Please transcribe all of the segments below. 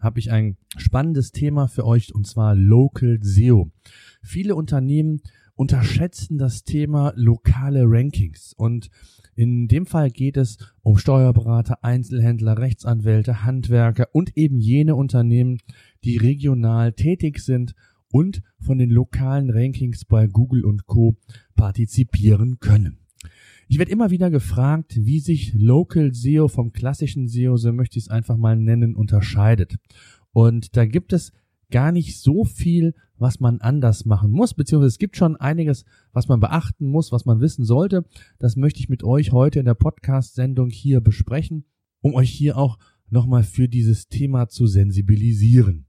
habe ich ein spannendes Thema für euch und zwar Local SEO. Viele Unternehmen unterschätzen das Thema lokale Rankings und in dem Fall geht es um Steuerberater, Einzelhändler, Rechtsanwälte, Handwerker und eben jene Unternehmen, die regional tätig sind und von den lokalen Rankings bei Google und Co partizipieren können. Ich werde immer wieder gefragt, wie sich Local SEO vom klassischen SEO, so möchte ich es einfach mal nennen, unterscheidet. Und da gibt es gar nicht so viel, was man anders machen muss, beziehungsweise es gibt schon einiges, was man beachten muss, was man wissen sollte. Das möchte ich mit euch heute in der Podcast-Sendung hier besprechen, um euch hier auch nochmal für dieses Thema zu sensibilisieren.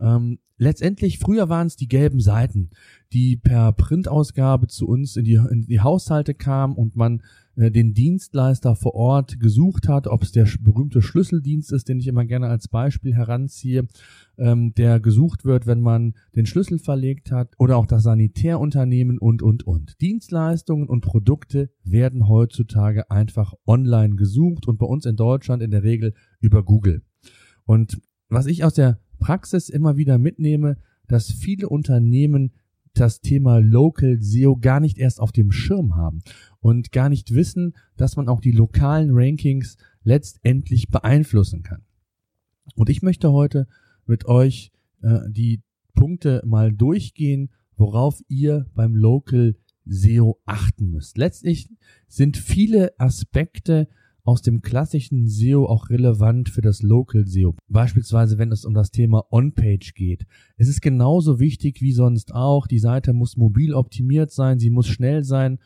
Ähm, letztendlich, früher waren es die gelben Seiten, die per Printausgabe zu uns in die, in die Haushalte kamen und man äh, den Dienstleister vor Ort gesucht hat, ob es der berühmte Schlüsseldienst ist, den ich immer gerne als Beispiel heranziehe, ähm, der gesucht wird, wenn man den Schlüssel verlegt hat, oder auch das Sanitärunternehmen und, und, und. Dienstleistungen und Produkte werden heutzutage einfach online gesucht und bei uns in Deutschland in der Regel über Google. Und was ich aus der Praxis immer wieder mitnehme, dass viele Unternehmen das Thema Local SEO gar nicht erst auf dem Schirm haben und gar nicht wissen, dass man auch die lokalen Rankings letztendlich beeinflussen kann. Und ich möchte heute mit euch äh, die Punkte mal durchgehen, worauf ihr beim Local SEO achten müsst. Letztlich sind viele Aspekte aus dem klassischen SEO auch relevant für das Local SEO. Beispielsweise, wenn es um das Thema On-Page geht. Es ist genauso wichtig wie sonst auch. Die Seite muss mobil optimiert sein, sie muss schnell sein.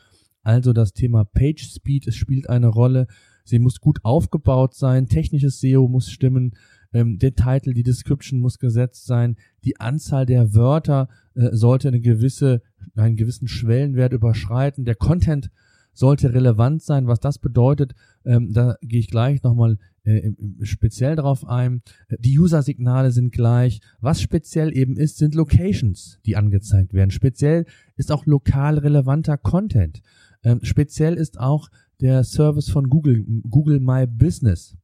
Also das Thema Page Speed, es spielt eine Rolle. Sie muss gut aufgebaut sein, technisches SEO muss stimmen, ähm, der Titel, die Description muss gesetzt sein, die Anzahl der Wörter äh, sollte eine gewisse, einen gewissen Schwellenwert überschreiten, der Content sollte relevant sein. Was das bedeutet, ähm, da gehe ich gleich nochmal äh, speziell drauf ein. Die User-Signale sind gleich. Was speziell eben ist, sind Locations, die angezeigt werden. Speziell ist auch lokal relevanter Content. Ähm, speziell ist auch der Service von Google, Google My Business.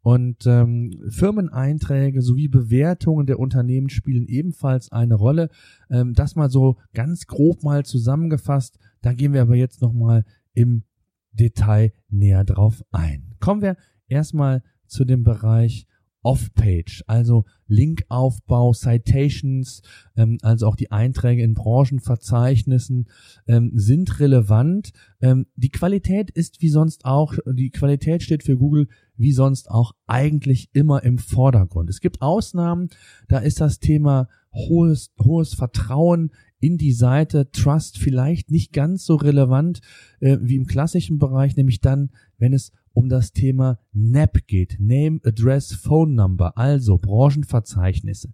Und ähm, Firmeneinträge sowie Bewertungen der Unternehmen spielen ebenfalls eine Rolle. Ähm, das mal so ganz grob mal zusammengefasst. Da gehen wir aber jetzt nochmal im Detail näher drauf ein. Kommen wir erstmal zu dem Bereich Off-Page, also Linkaufbau, Citations, ähm, also auch die Einträge in Branchenverzeichnissen ähm, sind relevant. Ähm, die Qualität ist wie sonst auch, die Qualität steht für Google wie sonst auch eigentlich immer im Vordergrund. Es gibt Ausnahmen, da ist das Thema hohes, hohes Vertrauen in die Seite Trust vielleicht nicht ganz so relevant äh, wie im klassischen Bereich, nämlich dann, wenn es um das Thema NAP geht, Name, Address, Phone Number, also Branchenverzeichnisse.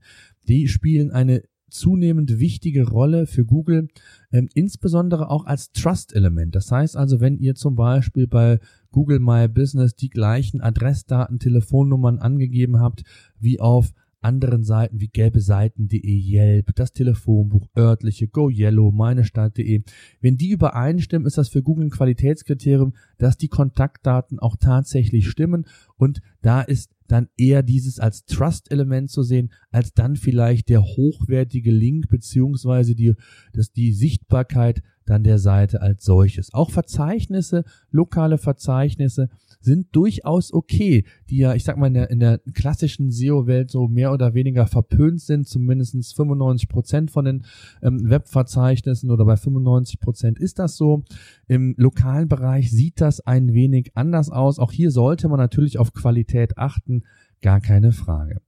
Die spielen eine zunehmend wichtige Rolle für Google, ähm, insbesondere auch als Trust-Element. Das heißt also, wenn ihr zum Beispiel bei Google My Business die gleichen Adressdaten, Telefonnummern angegeben habt wie auf anderen Seiten wie gelbe Seiten.de, Yelp, das Telefonbuch, örtliche, Go Yellow, meinestadt.de. Wenn die übereinstimmen, ist das für Google ein Qualitätskriterium, dass die Kontaktdaten auch tatsächlich stimmen und da ist dann eher dieses als Trust-Element zu sehen, als dann vielleicht der hochwertige Link beziehungsweise die, das, die Sichtbarkeit dann der Seite als solches. Auch Verzeichnisse, lokale Verzeichnisse sind durchaus okay, die ja, ich sag mal, in der, in der klassischen SEO-Welt so mehr oder weniger verpönt sind, zumindest 95 Prozent von den ähm, Webverzeichnissen oder bei 95 Prozent ist das so. Im lokalen Bereich sieht das ein wenig anders aus. Auch hier sollte man natürlich auf Qualität achten, gar keine Frage.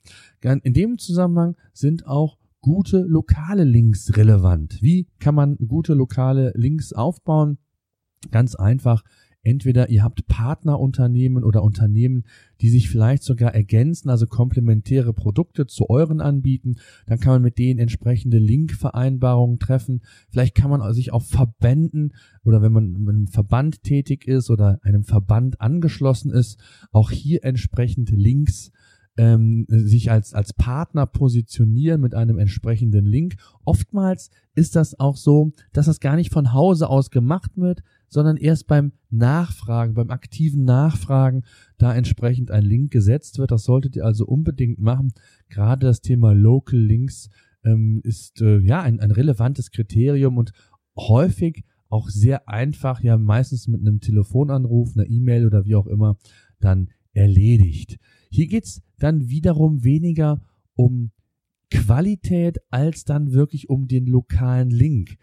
In dem Zusammenhang sind auch gute lokale Links relevant. Wie kann man gute lokale Links aufbauen? Ganz einfach, Entweder ihr habt Partnerunternehmen oder Unternehmen, die sich vielleicht sogar ergänzen, also komplementäre Produkte zu euren anbieten. Dann kann man mit denen entsprechende Linkvereinbarungen treffen. Vielleicht kann man sich auch Verbänden oder wenn man mit einem Verband tätig ist oder einem Verband angeschlossen ist, auch hier entsprechend Links ähm, sich als, als Partner positionieren mit einem entsprechenden Link. Oftmals ist das auch so, dass das gar nicht von Hause aus gemacht wird, sondern erst beim Nachfragen, beim aktiven Nachfragen da entsprechend ein Link gesetzt wird. Das solltet ihr also unbedingt machen. Gerade das Thema Local Links ähm, ist äh, ja ein, ein relevantes Kriterium und häufig auch sehr einfach, ja meistens mit einem Telefonanruf, einer E-Mail oder wie auch immer, dann erledigt. Hier geht's dann wiederum weniger um Qualität als dann wirklich um den lokalen Link.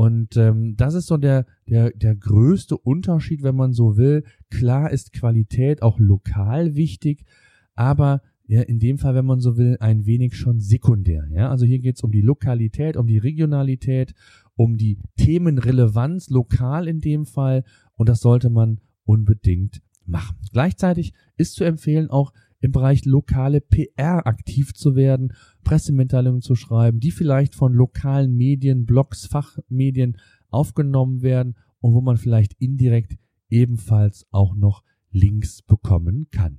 Und ähm, das ist so der, der, der größte Unterschied, wenn man so will. Klar ist Qualität auch lokal wichtig, aber ja, in dem Fall, wenn man so will, ein wenig schon sekundär. Ja? Also hier geht es um die Lokalität, um die Regionalität, um die Themenrelevanz lokal in dem Fall und das sollte man unbedingt machen. Gleichzeitig ist zu empfehlen, auch im Bereich lokale PR aktiv zu werden, Pressemitteilungen zu schreiben, die vielleicht von lokalen Medien, Blogs, Fachmedien aufgenommen werden und wo man vielleicht indirekt ebenfalls auch noch Links bekommen kann.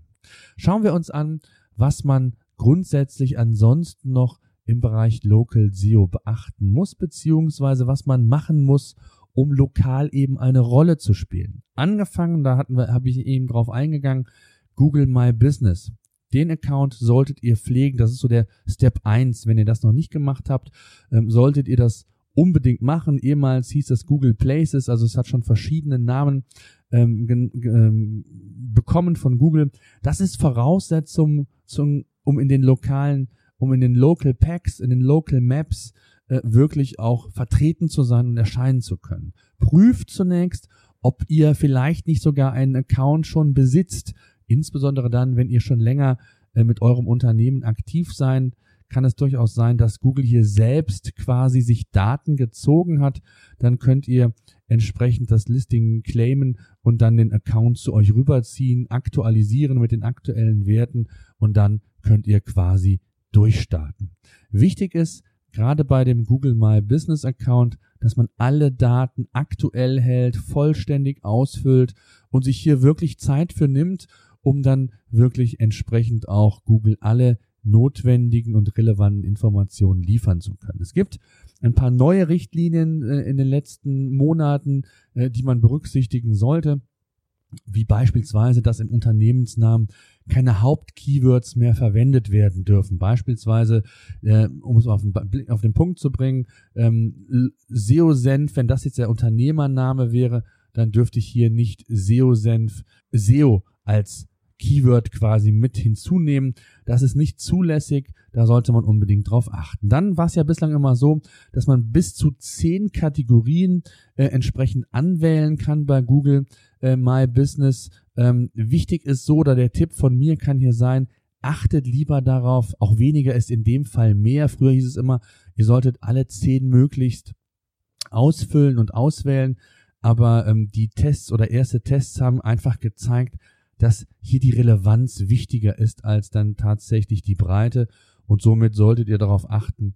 Schauen wir uns an, was man grundsätzlich ansonsten noch im Bereich Local SEO beachten muss, beziehungsweise was man machen muss, um lokal eben eine Rolle zu spielen. Angefangen, da hatten wir, habe ich eben drauf eingegangen, Google My Business. Den Account solltet ihr pflegen. Das ist so der Step 1. Wenn ihr das noch nicht gemacht habt, ähm, solltet ihr das unbedingt machen. Ehemals hieß das Google Places, also es hat schon verschiedene Namen ähm, ähm, bekommen von Google. Das ist Voraussetzung, zum, um in den lokalen, um in den Local Packs, in den Local Maps äh, wirklich auch vertreten zu sein und erscheinen zu können. Prüft zunächst, ob ihr vielleicht nicht sogar einen Account schon besitzt, Insbesondere dann, wenn ihr schon länger äh, mit eurem Unternehmen aktiv sein, kann es durchaus sein, dass Google hier selbst quasi sich Daten gezogen hat. Dann könnt ihr entsprechend das Listing claimen und dann den Account zu euch rüberziehen, aktualisieren mit den aktuellen Werten und dann könnt ihr quasi durchstarten. Wichtig ist, gerade bei dem Google My Business Account, dass man alle Daten aktuell hält, vollständig ausfüllt und sich hier wirklich Zeit für nimmt um dann wirklich entsprechend auch Google alle notwendigen und relevanten Informationen liefern zu können. Es gibt ein paar neue Richtlinien äh, in den letzten Monaten, äh, die man berücksichtigen sollte, wie beispielsweise, dass im Unternehmensnamen keine Hauptkeywords mehr verwendet werden dürfen. Beispielsweise, äh, um es auf den, auf den Punkt zu bringen, ähm, SEO-Senf, wenn das jetzt der Unternehmername wäre, dann dürfte ich hier nicht SEO-Senf, SEO als Keyword quasi mit hinzunehmen. Das ist nicht zulässig, da sollte man unbedingt drauf achten. Dann war es ja bislang immer so, dass man bis zu zehn Kategorien äh, entsprechend anwählen kann bei Google äh, My Business. Ähm, wichtig ist so, oder der Tipp von mir kann hier sein, achtet lieber darauf, auch weniger ist in dem Fall mehr. Früher hieß es immer, ihr solltet alle zehn möglichst ausfüllen und auswählen. Aber ähm, die Tests oder erste Tests haben einfach gezeigt, dass hier die Relevanz wichtiger ist als dann tatsächlich die Breite und somit solltet ihr darauf achten,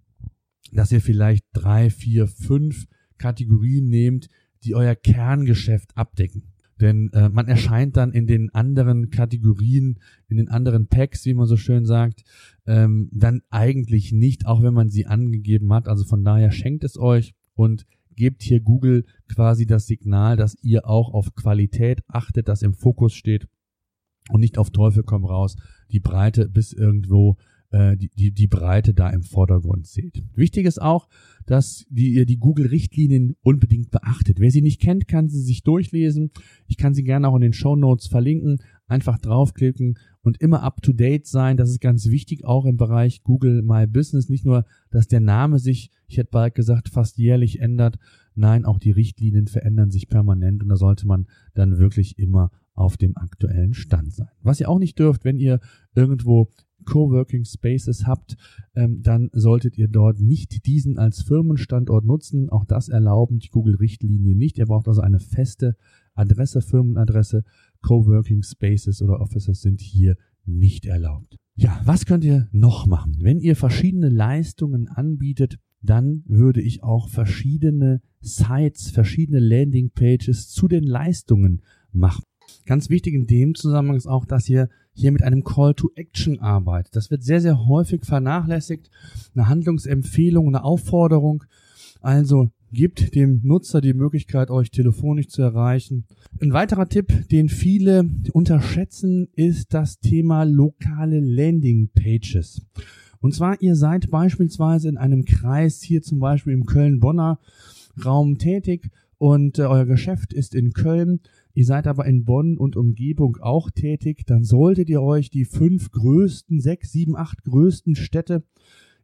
dass ihr vielleicht drei, vier, fünf Kategorien nehmt, die euer Kerngeschäft abdecken. Denn äh, man erscheint dann in den anderen Kategorien, in den anderen Packs, wie man so schön sagt, ähm, dann eigentlich nicht, auch wenn man sie angegeben hat. Also von daher schenkt es euch und gebt hier Google quasi das Signal, dass ihr auch auf Qualität achtet, das im Fokus steht und nicht auf Teufel komm raus die Breite bis irgendwo äh, die, die, die Breite da im Vordergrund seht. Wichtig ist auch, dass die, ihr die Google-Richtlinien unbedingt beachtet. Wer sie nicht kennt, kann sie sich durchlesen. Ich kann sie gerne auch in den Show Notes verlinken. Einfach draufklicken und immer up to date sein. Das ist ganz wichtig auch im Bereich Google My Business. Nicht nur, dass der Name sich, ich hätte bald gesagt, fast jährlich ändert. Nein, auch die Richtlinien verändern sich permanent und da sollte man dann wirklich immer auf dem aktuellen Stand sein. Was ihr auch nicht dürft, wenn ihr irgendwo Coworking Spaces habt, ähm, dann solltet ihr dort nicht diesen als Firmenstandort nutzen. Auch das erlauben die Google-Richtlinien nicht. Ihr braucht also eine feste Adresse, Firmenadresse, Coworking Spaces oder Offices sind hier nicht erlaubt. Ja, was könnt ihr noch machen? Wenn ihr verschiedene Leistungen anbietet, dann würde ich auch verschiedene Sites, verschiedene Landingpages zu den Leistungen machen. Ganz wichtig in dem Zusammenhang ist auch, dass ihr hier mit einem Call to Action arbeitet. Das wird sehr, sehr häufig vernachlässigt. Eine Handlungsempfehlung, eine Aufforderung. Also gibt dem Nutzer die Möglichkeit, euch telefonisch zu erreichen. Ein weiterer Tipp, den viele unterschätzen, ist das Thema lokale Landing Pages. Und zwar, ihr seid beispielsweise in einem Kreis, hier zum Beispiel im Köln-Bonner Raum tätig und äh, euer Geschäft ist in Köln, ihr seid aber in Bonn und Umgebung auch tätig, dann solltet ihr euch die fünf größten, sechs, sieben, acht größten Städte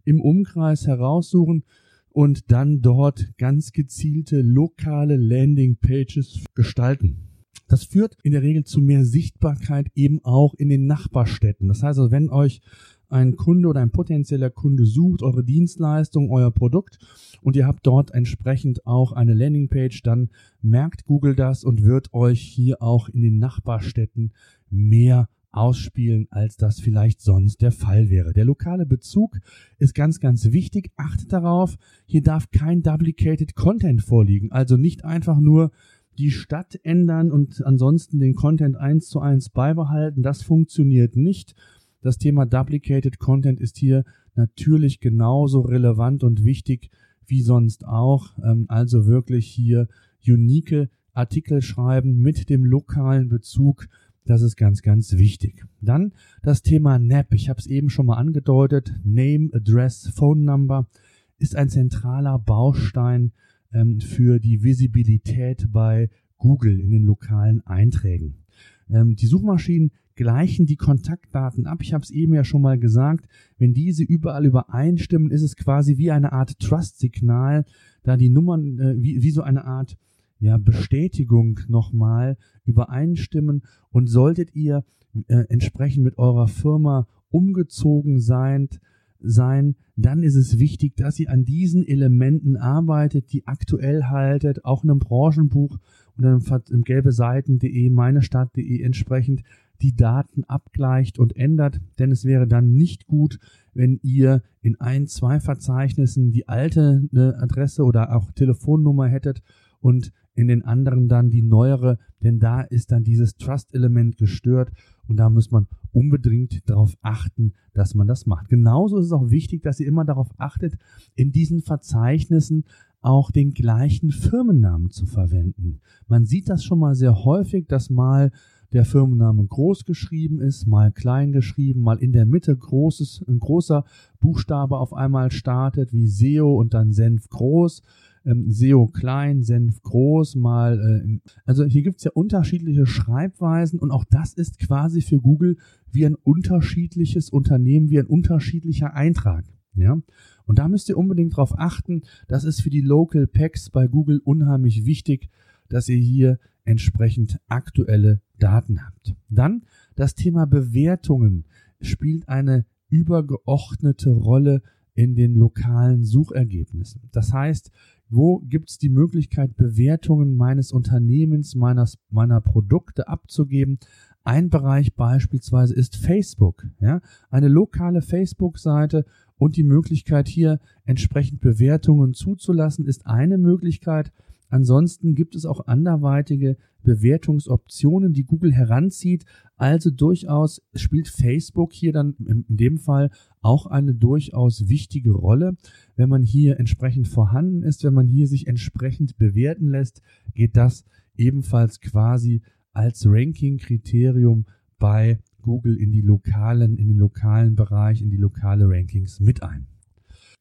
im Umkreis heraussuchen und dann dort ganz gezielte lokale Landingpages gestalten. Das führt in der Regel zu mehr Sichtbarkeit eben auch in den Nachbarstädten. Das heißt also, wenn euch ein Kunde oder ein potenzieller Kunde sucht, eure Dienstleistung, euer Produkt und ihr habt dort entsprechend auch eine Landingpage, dann merkt Google das und wird euch hier auch in den Nachbarstädten mehr ausspielen, als das vielleicht sonst der Fall wäre. Der lokale Bezug ist ganz, ganz wichtig. Achtet darauf, hier darf kein duplicated Content vorliegen. Also nicht einfach nur die Stadt ändern und ansonsten den Content eins zu eins beibehalten. Das funktioniert nicht. Das Thema Duplicated Content ist hier natürlich genauso relevant und wichtig wie sonst auch. Ähm, also wirklich hier unique Artikel schreiben mit dem lokalen Bezug. Das ist ganz, ganz wichtig. Dann das Thema NAP. Ich habe es eben schon mal angedeutet. Name, Address, Phone Number ist ein zentraler Baustein ähm, für die Visibilität bei Google in den lokalen Einträgen. Ähm, die Suchmaschinen gleichen die Kontaktdaten ab. Ich habe es eben ja schon mal gesagt, wenn diese überall übereinstimmen, ist es quasi wie eine Art Trust-Signal, da die Nummern äh, wie, wie so eine Art ja, Bestätigung nochmal übereinstimmen und solltet ihr äh, entsprechend mit eurer Firma umgezogen sein, sein, dann ist es wichtig, dass ihr an diesen Elementen arbeitet, die aktuell haltet, auch in einem Branchenbuch oder im gelbe Seiten.de, meinestadt.de entsprechend die Daten abgleicht und ändert, denn es wäre dann nicht gut, wenn ihr in ein, zwei Verzeichnissen die alte ne, Adresse oder auch Telefonnummer hättet und in den anderen dann die neuere, denn da ist dann dieses Trust-Element gestört und da muss man unbedingt darauf achten, dass man das macht. Genauso ist es auch wichtig, dass ihr immer darauf achtet, in diesen Verzeichnissen auch den gleichen Firmennamen zu verwenden. Man sieht das schon mal sehr häufig, dass mal der Firmenname groß geschrieben ist, mal klein geschrieben, mal in der Mitte großes, ein großer Buchstabe auf einmal startet, wie SEO und dann Senf groß, ähm, SEO klein, Senf groß, mal, äh, also hier gibt's ja unterschiedliche Schreibweisen und auch das ist quasi für Google wie ein unterschiedliches Unternehmen, wie ein unterschiedlicher Eintrag. Ja, und da müsst ihr unbedingt darauf achten. Das ist für die Local Packs bei Google unheimlich wichtig, dass ihr hier entsprechend aktuelle Daten habt. Dann das Thema Bewertungen spielt eine übergeordnete Rolle in den lokalen Suchergebnissen. Das heißt, wo gibt es die Möglichkeit, Bewertungen meines Unternehmens, meines, meiner Produkte abzugeben? Ein Bereich beispielsweise ist Facebook. Ja? Eine lokale Facebook-Seite und die Möglichkeit hier entsprechend Bewertungen zuzulassen, ist eine Möglichkeit. Ansonsten gibt es auch anderweitige Bewertungsoptionen, die Google heranzieht. Also durchaus spielt Facebook hier dann in dem Fall auch eine durchaus wichtige Rolle. Wenn man hier entsprechend vorhanden ist, wenn man hier sich entsprechend bewerten lässt, geht das ebenfalls quasi als Ranking-Kriterium bei Google in die lokalen, in den lokalen Bereich, in die lokale Rankings mit ein.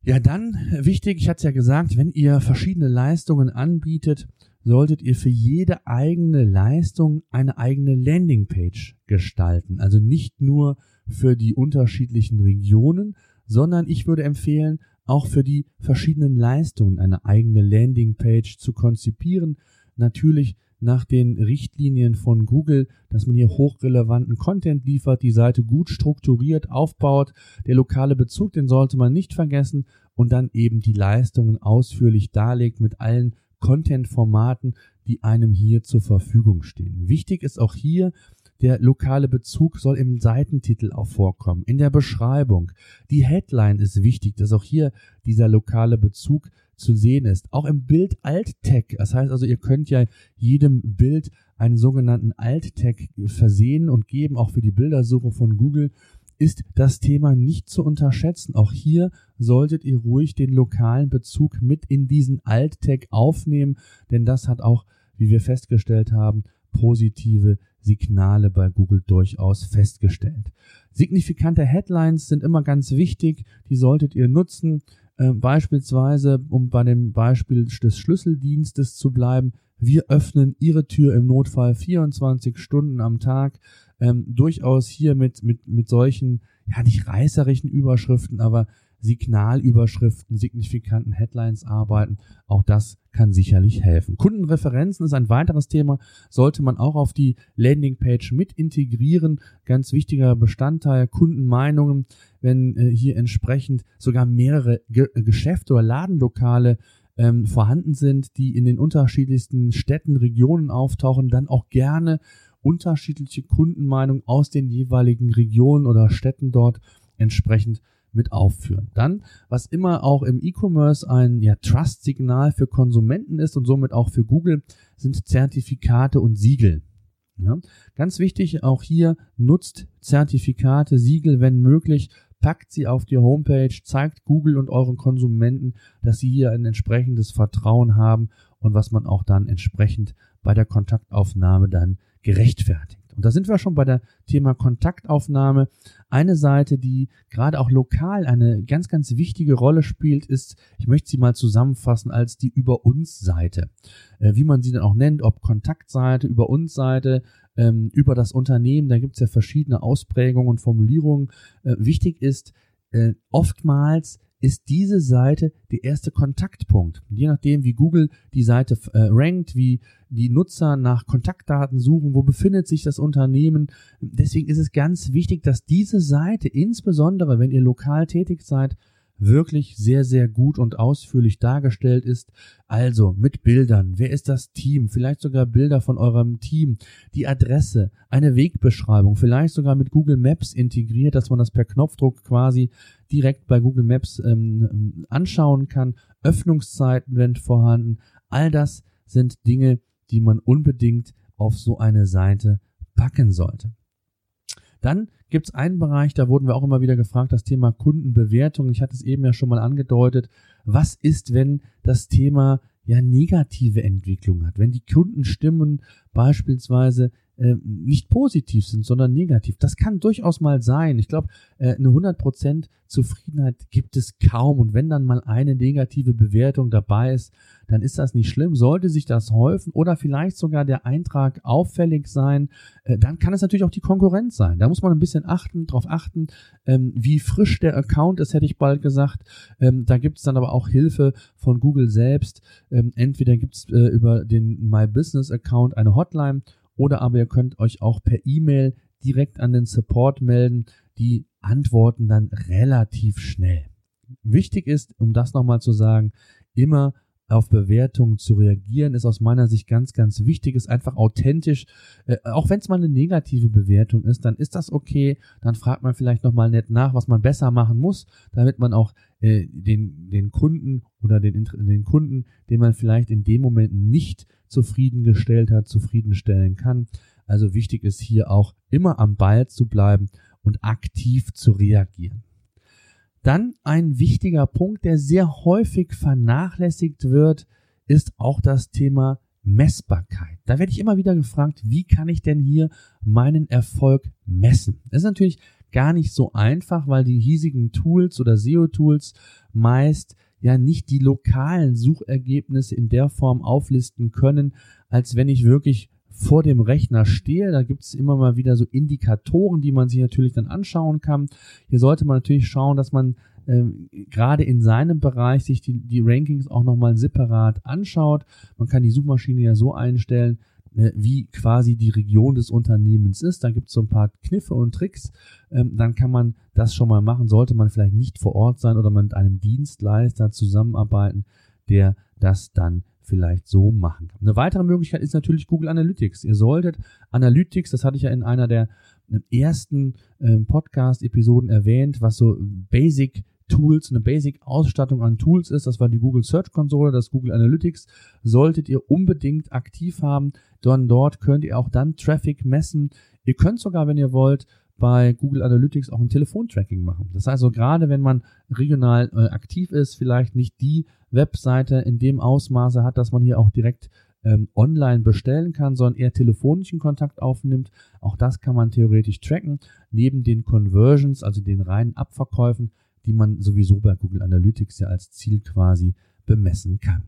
Ja, dann wichtig, ich hatte es ja gesagt, wenn ihr verschiedene Leistungen anbietet, solltet ihr für jede eigene Leistung eine eigene Landingpage gestalten. Also nicht nur für die unterschiedlichen Regionen, sondern ich würde empfehlen, auch für die verschiedenen Leistungen eine eigene Landingpage zu konzipieren. Natürlich nach den Richtlinien von Google, dass man hier hochrelevanten Content liefert, die Seite gut strukturiert aufbaut. Der lokale Bezug, den sollte man nicht vergessen und dann eben die Leistungen ausführlich darlegt mit allen Content-Formaten, die einem hier zur Verfügung stehen. Wichtig ist auch hier, der lokale Bezug soll im Seitentitel auch vorkommen, in der Beschreibung. Die Headline ist wichtig, dass auch hier dieser lokale Bezug zu sehen ist. Auch im Bild Alt-Tag. Das heißt also, ihr könnt ja jedem Bild einen sogenannten Alt-Tag versehen und geben, auch für die Bildersuche von Google ist das Thema nicht zu unterschätzen. Auch hier solltet ihr ruhig den lokalen Bezug mit in diesen Alt-Tag aufnehmen, denn das hat auch, wie wir festgestellt haben, positive Signale bei Google durchaus festgestellt. Signifikante Headlines sind immer ganz wichtig, die solltet ihr nutzen. Äh, beispielsweise, um bei dem Beispiel des Schlüsseldienstes zu bleiben, wir öffnen Ihre Tür im Notfall 24 Stunden am Tag. Ähm, durchaus hier mit, mit, mit solchen, ja nicht reißerischen Überschriften, aber Signalüberschriften, signifikanten Headlines arbeiten. Auch das kann sicherlich helfen. Kundenreferenzen ist ein weiteres Thema, sollte man auch auf die Landingpage mit integrieren. Ganz wichtiger Bestandteil, Kundenmeinungen, wenn äh, hier entsprechend sogar mehrere Ge Geschäfte oder Ladenlokale ähm, vorhanden sind, die in den unterschiedlichsten Städten, Regionen auftauchen, dann auch gerne unterschiedliche Kundenmeinungen aus den jeweiligen Regionen oder Städten dort entsprechend mit aufführen. Dann, was immer auch im E-Commerce ein ja, Trust-Signal für Konsumenten ist und somit auch für Google, sind Zertifikate und Siegel. Ja, ganz wichtig, auch hier nutzt Zertifikate, Siegel, wenn möglich, packt sie auf die Homepage, zeigt Google und euren Konsumenten, dass sie hier ein entsprechendes Vertrauen haben und was man auch dann entsprechend bei der Kontaktaufnahme dann gerechtfertigt. Und da sind wir schon bei der Thema Kontaktaufnahme. Eine Seite, die gerade auch lokal eine ganz, ganz wichtige Rolle spielt, ist, ich möchte sie mal zusammenfassen als die Über uns Seite. Äh, wie man sie dann auch nennt, ob Kontaktseite, Über uns Seite, ähm, über das Unternehmen, da gibt es ja verschiedene Ausprägungen und Formulierungen. Äh, wichtig ist, äh, oftmals ist diese Seite der erste Kontaktpunkt. Je nachdem, wie Google die Seite äh, rankt, wie die Nutzer nach Kontaktdaten suchen, wo befindet sich das Unternehmen. Deswegen ist es ganz wichtig, dass diese Seite, insbesondere wenn ihr lokal tätig seid, wirklich sehr, sehr gut und ausführlich dargestellt ist. Also mit Bildern, wer ist das Team, vielleicht sogar Bilder von eurem Team, die Adresse, eine Wegbeschreibung, vielleicht sogar mit Google Maps integriert, dass man das per Knopfdruck quasi direkt bei Google Maps ähm, anschauen kann. Öffnungszeiten, wenn vorhanden. All das sind Dinge, die man unbedingt auf so eine Seite packen sollte. Dann gibt es einen Bereich, da wurden wir auch immer wieder gefragt, das Thema Kundenbewertung. Ich hatte es eben ja schon mal angedeutet. Was ist, wenn das Thema ja negative Entwicklung hat? Wenn die Kundenstimmen beispielsweise äh, nicht positiv sind, sondern negativ. Das kann durchaus mal sein. Ich glaube, äh, eine 100% Zufriedenheit gibt es kaum. Und wenn dann mal eine negative Bewertung dabei ist, dann ist das nicht schlimm. Sollte sich das häufen oder vielleicht sogar der Eintrag auffällig sein, äh, dann kann es natürlich auch die Konkurrenz sein. Da muss man ein bisschen achten, darauf achten, ähm, wie frisch der Account ist, hätte ich bald gesagt. Ähm, da gibt es dann aber auch Hilfe von Google selbst. Ähm, entweder gibt es äh, über den My Business Account eine Hotline oder aber ihr könnt euch auch per E-Mail direkt an den Support melden. Die antworten dann relativ schnell. Wichtig ist, um das nochmal zu sagen, immer auf Bewertungen zu reagieren, ist aus meiner Sicht ganz, ganz wichtig, ist einfach authentisch. Äh, auch wenn es mal eine negative Bewertung ist, dann ist das okay. Dann fragt man vielleicht nochmal nett nach, was man besser machen muss, damit man auch äh, den, den Kunden oder den, den Kunden, den man vielleicht in dem Moment nicht zufriedengestellt hat, zufriedenstellen kann. Also wichtig ist hier auch immer am Ball zu bleiben und aktiv zu reagieren. Dann ein wichtiger Punkt, der sehr häufig vernachlässigt wird, ist auch das Thema Messbarkeit. Da werde ich immer wieder gefragt, wie kann ich denn hier meinen Erfolg messen? Das ist natürlich gar nicht so einfach, weil die hiesigen Tools oder SEO-Tools meist ja nicht die lokalen Suchergebnisse in der Form auflisten können, als wenn ich wirklich vor dem Rechner stehe. Da gibt es immer mal wieder so Indikatoren, die man sich natürlich dann anschauen kann. Hier sollte man natürlich schauen, dass man ähm, gerade in seinem Bereich sich die, die Rankings auch nochmal separat anschaut. Man kann die Suchmaschine ja so einstellen, wie quasi die Region des Unternehmens ist. Da gibt es so ein paar Kniffe und Tricks. Ähm, dann kann man das schon mal machen. Sollte man vielleicht nicht vor Ort sein oder mit einem Dienstleister zusammenarbeiten, der das dann vielleicht so machen kann. Eine weitere Möglichkeit ist natürlich Google Analytics. Ihr solltet Analytics, das hatte ich ja in einer der ersten ähm, Podcast-Episoden erwähnt, was so Basic Tools, eine Basic-Ausstattung an Tools ist. Das war die Google Search Konsole, das Google Analytics. Solltet ihr unbedingt aktiv haben, dann dort könnt ihr auch dann Traffic messen. Ihr könnt sogar, wenn ihr wollt, bei Google Analytics auch ein Telefontracking machen. Das heißt also gerade wenn man regional äh, aktiv ist, vielleicht nicht die Webseite in dem Ausmaße hat, dass man hier auch direkt ähm, online bestellen kann, sondern eher telefonischen Kontakt aufnimmt. Auch das kann man theoretisch tracken. Neben den Conversions, also den reinen Abverkäufen, die man sowieso bei Google Analytics ja als Ziel quasi bemessen kann.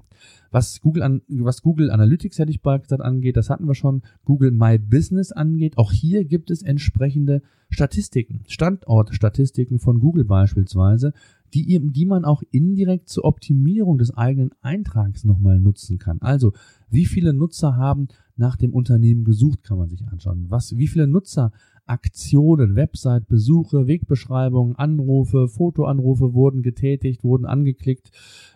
Was Google, an, was Google Analytics, hätte ich bald gesagt, angeht, das hatten wir schon. Google My Business angeht, auch hier gibt es entsprechende Statistiken, Standortstatistiken von Google beispielsweise, die, die man auch indirekt zur Optimierung des eigenen Eintrags nochmal nutzen kann. Also, wie viele Nutzer haben nach dem Unternehmen gesucht, kann man sich anschauen. Was, wie viele Nutzer Aktionen, Website-Besuche, Wegbeschreibungen, Anrufe, Fotoanrufe wurden getätigt, wurden angeklickt.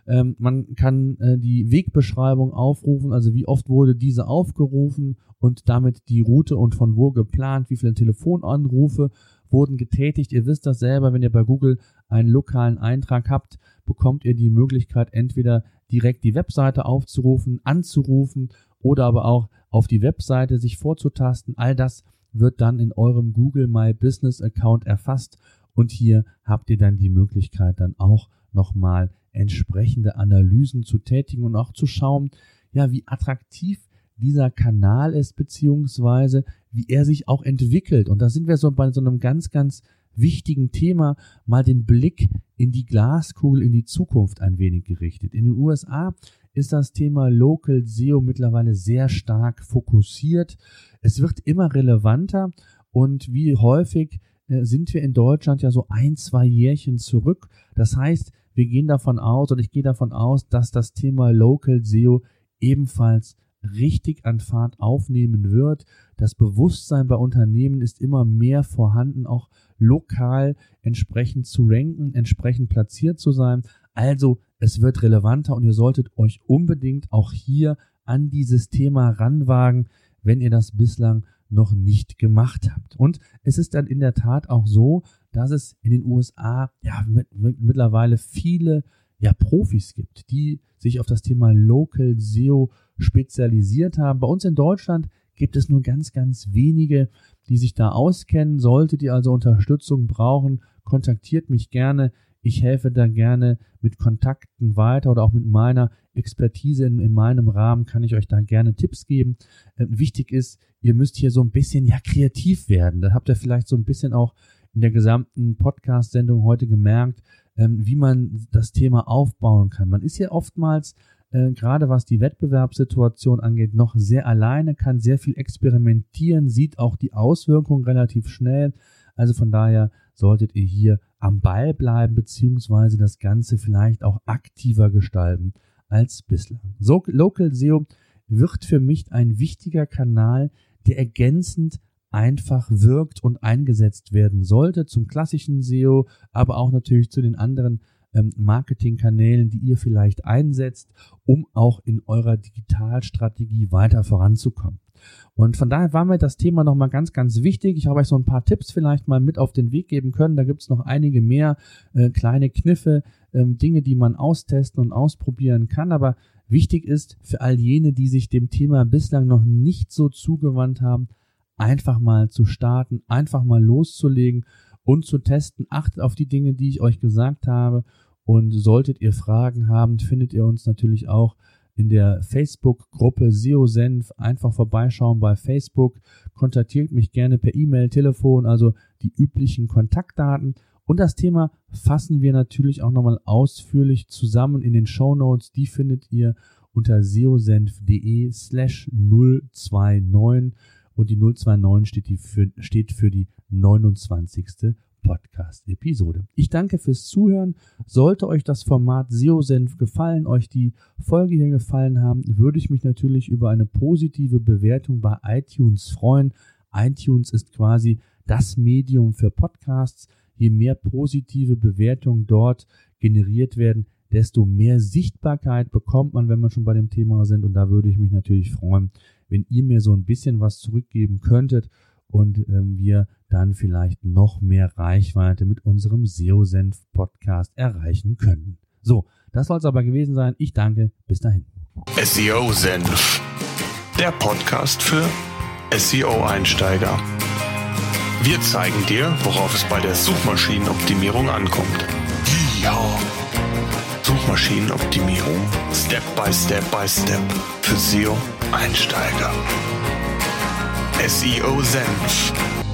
Ähm, man kann äh, die Wegbeschreibung aufrufen, also wie oft wurde diese aufgerufen und damit die Route und von wo geplant, wie viele Telefonanrufe wurden getätigt. Ihr wisst das selber, wenn ihr bei Google einen lokalen Eintrag habt, bekommt ihr die Möglichkeit, entweder direkt die Webseite aufzurufen, anzurufen oder aber auch auf die Webseite sich vorzutasten. All das wird dann in eurem Google My Business Account erfasst und hier habt ihr dann die Möglichkeit dann auch nochmal entsprechende Analysen zu tätigen und auch zu schauen, ja, wie attraktiv dieser Kanal ist, beziehungsweise wie er sich auch entwickelt. Und da sind wir so bei so einem ganz, ganz wichtigen Thema mal den Blick in die Glaskugel, in die Zukunft ein wenig gerichtet. In den USA ist das Thema Local SEO mittlerweile sehr stark fokussiert. Es wird immer relevanter und wie häufig äh, sind wir in Deutschland ja so ein, zwei Jährchen zurück. Das heißt, wir gehen davon aus oder ich gehe davon aus, dass das Thema Local SEO ebenfalls richtig an Fahrt aufnehmen wird. Das Bewusstsein bei Unternehmen ist immer mehr vorhanden, auch lokal entsprechend zu ranken, entsprechend platziert zu sein. Also es wird relevanter und ihr solltet euch unbedingt auch hier an dieses Thema ranwagen, wenn ihr das bislang noch nicht gemacht habt. Und es ist dann in der Tat auch so, dass es in den USA ja mit, mit, mittlerweile viele ja Profis gibt, die sich auf das Thema Local SEO spezialisiert haben. Bei uns in Deutschland gibt es nur ganz, ganz wenige, die sich da auskennen. Solltet ihr also Unterstützung brauchen, kontaktiert mich gerne. Ich helfe da gerne mit Kontakten weiter oder auch mit meiner Expertise in, in meinem Rahmen kann ich euch da gerne Tipps geben. Äh, wichtig ist, ihr müsst hier so ein bisschen ja kreativ werden. Da habt ihr vielleicht so ein bisschen auch in der gesamten Podcast-Sendung heute gemerkt, ähm, wie man das Thema aufbauen kann. Man ist hier oftmals äh, gerade was die Wettbewerbssituation angeht, noch sehr alleine, kann sehr viel experimentieren, sieht auch die Auswirkungen relativ schnell. Also von daher solltet ihr hier am Ball bleiben, beziehungsweise das Ganze vielleicht auch aktiver gestalten als bislang. So, Local SEO wird für mich ein wichtiger Kanal, der ergänzend einfach wirkt und eingesetzt werden sollte zum klassischen SEO, aber auch natürlich zu den anderen ähm, Marketingkanälen, die ihr vielleicht einsetzt, um auch in eurer Digitalstrategie weiter voranzukommen. Und von daher war mir das Thema nochmal ganz, ganz wichtig. Ich habe euch so ein paar Tipps vielleicht mal mit auf den Weg geben können. Da gibt es noch einige mehr äh, kleine Kniffe, äh, Dinge, die man austesten und ausprobieren kann. Aber wichtig ist für all jene, die sich dem Thema bislang noch nicht so zugewandt haben, einfach mal zu starten, einfach mal loszulegen und zu testen. Achtet auf die Dinge, die ich euch gesagt habe. Und solltet ihr Fragen haben, findet ihr uns natürlich auch in der Facebook-Gruppe SEO Senf. Einfach vorbeischauen bei Facebook. Kontaktiert mich gerne per E-Mail, Telefon, also die üblichen Kontaktdaten. Und das Thema fassen wir natürlich auch nochmal ausführlich zusammen in den Show Notes. Die findet ihr unter seosenf.de slash 029 und die 029 steht, die für, steht für die 29. Podcast-Episode. Ich danke fürs Zuhören. Sollte euch das Format SEO-Senf gefallen, euch die Folge hier gefallen haben, würde ich mich natürlich über eine positive Bewertung bei iTunes freuen. iTunes ist quasi das Medium für Podcasts. Je mehr positive Bewertungen dort generiert werden, desto mehr Sichtbarkeit bekommt man, wenn wir schon bei dem Thema sind. Und da würde ich mich natürlich freuen, wenn ihr mir so ein bisschen was zurückgeben könntet und ähm, wir dann vielleicht noch mehr Reichweite mit unserem SEO-Senf-Podcast erreichen können. So, das soll es aber gewesen sein. Ich danke. Bis dahin. SEO Senf. Der Podcast für SEO-Einsteiger. Wir zeigen dir, worauf es bei der Suchmaschinenoptimierung ankommt. Ja. Suchmaschinenoptimierung Step by Step by Step für SEO-Einsteiger. SEO Senf